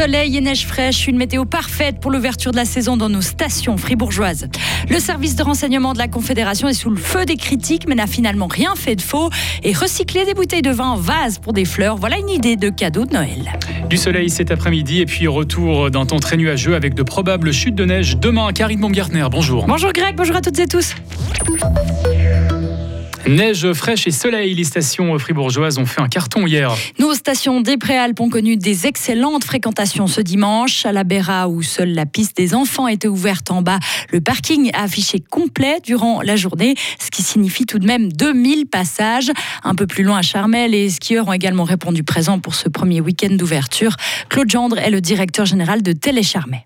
Soleil et neige fraîche, une météo parfaite pour l'ouverture de la saison dans nos stations fribourgeoises. Le service de renseignement de la Confédération est sous le feu des critiques, mais n'a finalement rien fait de faux. Et recycler des bouteilles de vin en vase pour des fleurs, voilà une idée de cadeau de Noël. Du soleil cet après-midi et puis retour d'un temps très nuageux avec de probables chutes de neige demain. Karine Baumgartner, bonjour. Bonjour Greg, bonjour à toutes et tous. Neige fraîche et soleil, les stations fribourgeoises ont fait un carton hier. Nos stations des Préalpes ont connu des excellentes fréquentations ce dimanche. À la Béra, où seule la piste des enfants était ouverte en bas, le parking a affiché complet durant la journée, ce qui signifie tout de même 2000 passages. Un peu plus loin à Charmel, les skieurs ont également répondu présent pour ce premier week-end d'ouverture. Claude Gendre est le directeur général de Télécharmet.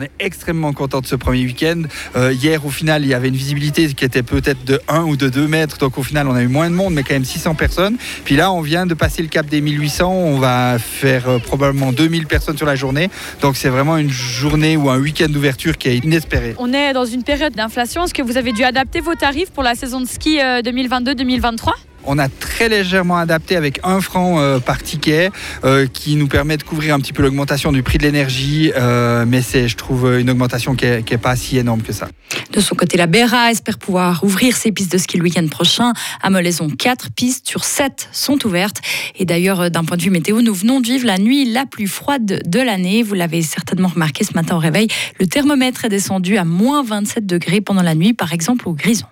On est extrêmement content de ce premier week-end. Euh, hier, au final, il y avait une visibilité qui était peut-être de 1 ou de 2 mètres. Donc, au final, on a eu moins de monde, mais quand même 600 personnes. Puis là, on vient de passer le cap des 1800. On va faire euh, probablement 2000 personnes sur la journée. Donc, c'est vraiment une journée ou un week-end d'ouverture qui est inespéré. On est dans une période d'inflation. Est-ce que vous avez dû adapter vos tarifs pour la saison de ski 2022-2023 euh, on a très légèrement adapté avec un franc euh, par ticket euh, qui nous permet de couvrir un petit peu l'augmentation du prix de l'énergie, euh, mais c'est, je trouve, une augmentation qui n'est pas si énorme que ça. De son côté, la Béra espère pouvoir ouvrir ses pistes de ski le week-end prochain. À Molaison, 4 pistes sur 7 sont ouvertes. Et d'ailleurs, d'un point de vue météo, nous venons de vivre la nuit la plus froide de l'année. Vous l'avez certainement remarqué ce matin au réveil. Le thermomètre est descendu à moins 27 degrés pendant la nuit, par exemple au Grison.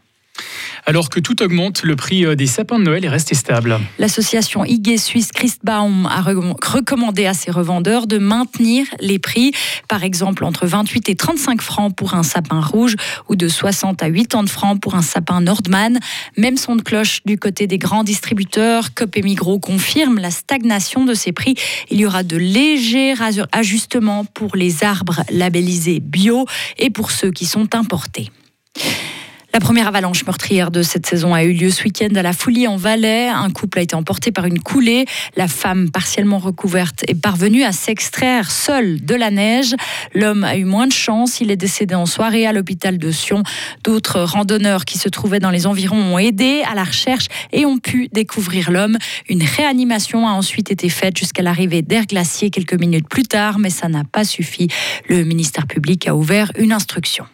Alors que tout augmente, le prix euh, des sapins de Noël est resté stable. L'association IG Suisse Christbaum a recommandé à ses revendeurs de maintenir les prix, par exemple entre 28 et 35 francs pour un sapin rouge ou de 60 à 80 francs pour un sapin Nordman. Même son de cloche du côté des grands distributeurs. Cop et Migros confirme la stagnation de ces prix. Il y aura de légers ajustements pour les arbres labellisés bio et pour ceux qui sont importés. La première avalanche meurtrière de cette saison a eu lieu ce week-end à la Foulie en Valais. Un couple a été emporté par une coulée. La femme, partiellement recouverte, est parvenue à s'extraire seule de la neige. L'homme a eu moins de chance. Il est décédé en soirée à l'hôpital de Sion. D'autres randonneurs qui se trouvaient dans les environs ont aidé à la recherche et ont pu découvrir l'homme. Une réanimation a ensuite été faite jusqu'à l'arrivée d'Air Glacier quelques minutes plus tard, mais ça n'a pas suffi. Le ministère public a ouvert une instruction.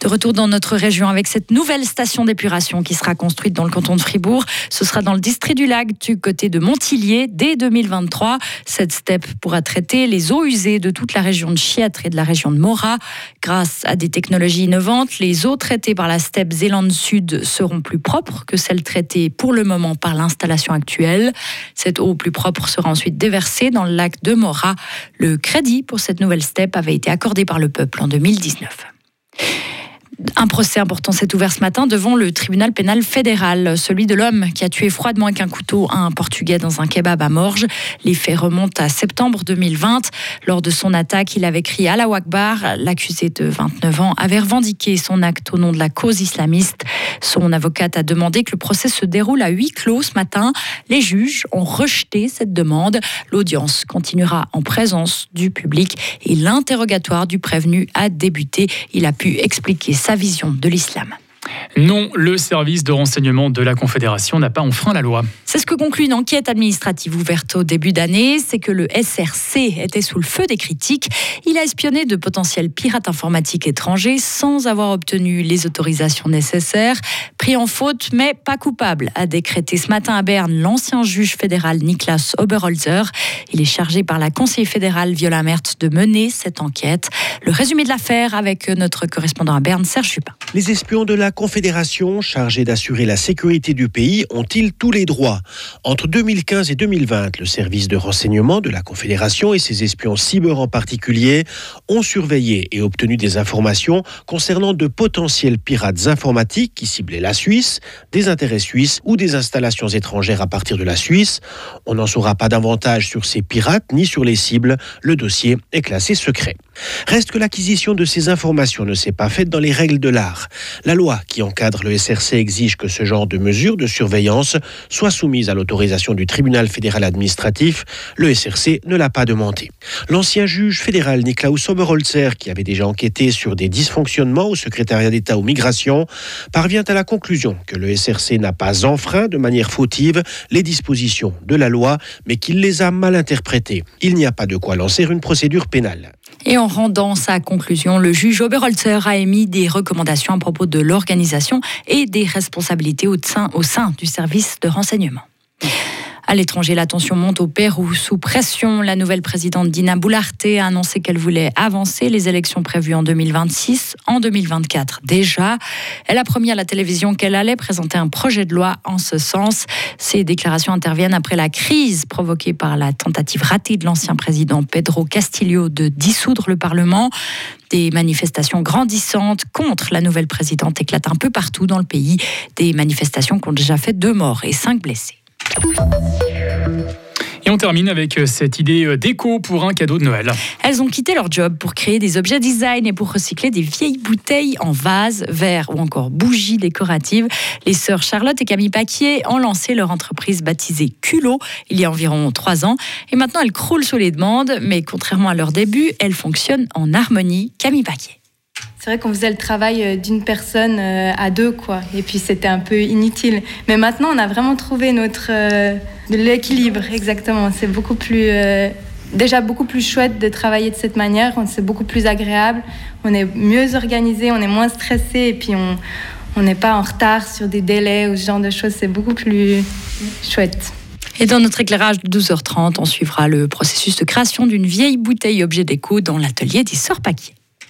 De retour dans notre région avec cette nouvelle station d'épuration qui sera construite dans le canton de Fribourg. Ce sera dans le district du lac du côté de Montillier dès 2023. Cette STEP pourra traiter les eaux usées de toute la région de Chiètre et de la région de Mora. Grâce à des technologies innovantes, les eaux traitées par la STEP Zélande Sud seront plus propres que celles traitées pour le moment par l'installation actuelle. Cette eau plus propre sera ensuite déversée dans le lac de Mora. Le crédit pour cette nouvelle STEP avait été accordé par le peuple en 2019. Un procès important s'est ouvert ce matin devant le tribunal pénal fédéral, celui de l'homme qui a tué froidement avec un couteau un Portugais dans un kebab à Morges. Les faits remontent à septembre 2020. Lors de son attaque, il avait crié la Akbar. L'accusé de 29 ans avait revendiqué son acte au nom de la cause islamiste. Son avocate a demandé que le procès se déroule à huis clos ce matin. Les juges ont rejeté cette demande. L'audience continuera en présence du public et l'interrogatoire du prévenu a débuté. Il a pu expliquer vision de l'islam. Non, le service de renseignement de la Confédération n'a pas enfreint la loi. C'est ce que conclut une enquête administrative ouverte au début d'année. C'est que le SRC était sous le feu des critiques. Il a espionné de potentiels pirates informatiques étrangers sans avoir obtenu les autorisations nécessaires. Pris en faute, mais pas coupable, a décrété ce matin à Berne l'ancien juge fédéral Niklas Oberholzer. Il est chargé par la conseillère fédérale Viola Mertz de mener cette enquête. Le résumé de l'affaire avec notre correspondant à Berne, Serge Chupin. Les espions de la Confédération, chargés d'assurer la sécurité du pays, ont-ils tous les droits? Entre 2015 et 2020, le service de renseignement de la Confédération et ses espions cyber en particulier ont surveillé et obtenu des informations concernant de potentiels pirates informatiques qui ciblaient la Suisse, des intérêts suisses ou des installations étrangères à partir de la Suisse. On n'en saura pas davantage sur ces pirates ni sur les cibles. Le dossier est classé secret. Reste que l'acquisition de ces informations ne s'est pas faite dans les règles de l'art. La loi qui encadre le SRC exige que ce genre de mesures de surveillance soient soumises soumise à l'autorisation du tribunal fédéral administratif. Le SRC ne l'a pas demandé. L'ancien juge fédéral Niklaus Oberholzer, qui avait déjà enquêté sur des dysfonctionnements au secrétariat d'État aux migrations, parvient à la conclusion que le SRC n'a pas enfreint de manière fautive les dispositions de la loi, mais qu'il les a mal interprétées. Il n'y a pas de quoi lancer une procédure pénale. Et en rendant sa conclusion, le juge Oberholzer a émis des recommandations à propos de l'organisation et des responsabilités au sein, au sein du service de renseignement. À l'étranger, la tension monte au Pérou. Sous pression, la nouvelle présidente Dina Boularte a annoncé qu'elle voulait avancer les élections prévues en 2026, en 2024 déjà. Elle a promis à la télévision qu'elle allait présenter un projet de loi en ce sens. Ces déclarations interviennent après la crise provoquée par la tentative ratée de l'ancien président Pedro Castillo de dissoudre le Parlement. Des manifestations grandissantes contre la nouvelle présidente éclatent un peu partout dans le pays. Des manifestations qui ont déjà fait deux morts et cinq blessés. Et on termine avec euh, cette idée euh, d'éco pour un cadeau de Noël. Elles ont quitté leur job pour créer des objets design et pour recycler des vieilles bouteilles en vase, verre ou encore bougies décoratives. Les sœurs Charlotte et Camille Paquier ont lancé leur entreprise baptisée Culot il y a environ trois ans. Et maintenant, elles croulent sous les demandes, mais contrairement à leur début, elles fonctionnent en harmonie. Camille Paquier. C'est vrai qu'on faisait le travail euh, d'une personne euh, à deux, quoi. Et puis c'était un peu inutile. Mais maintenant, on a vraiment trouvé notre euh, l'équilibre, exactement. C'est beaucoup plus déjà beaucoup plus chouette de travailler de cette manière. C'est beaucoup plus agréable. On est mieux organisé, on est moins stressé, et puis on on n'est pas en retard sur des délais ou ce genre de choses. C'est beaucoup plus chouette. Et dans notre éclairage de 12h30, on suivra le processus de création d'une vieille bouteille objet déco dans l'atelier des Sœurs Paquier.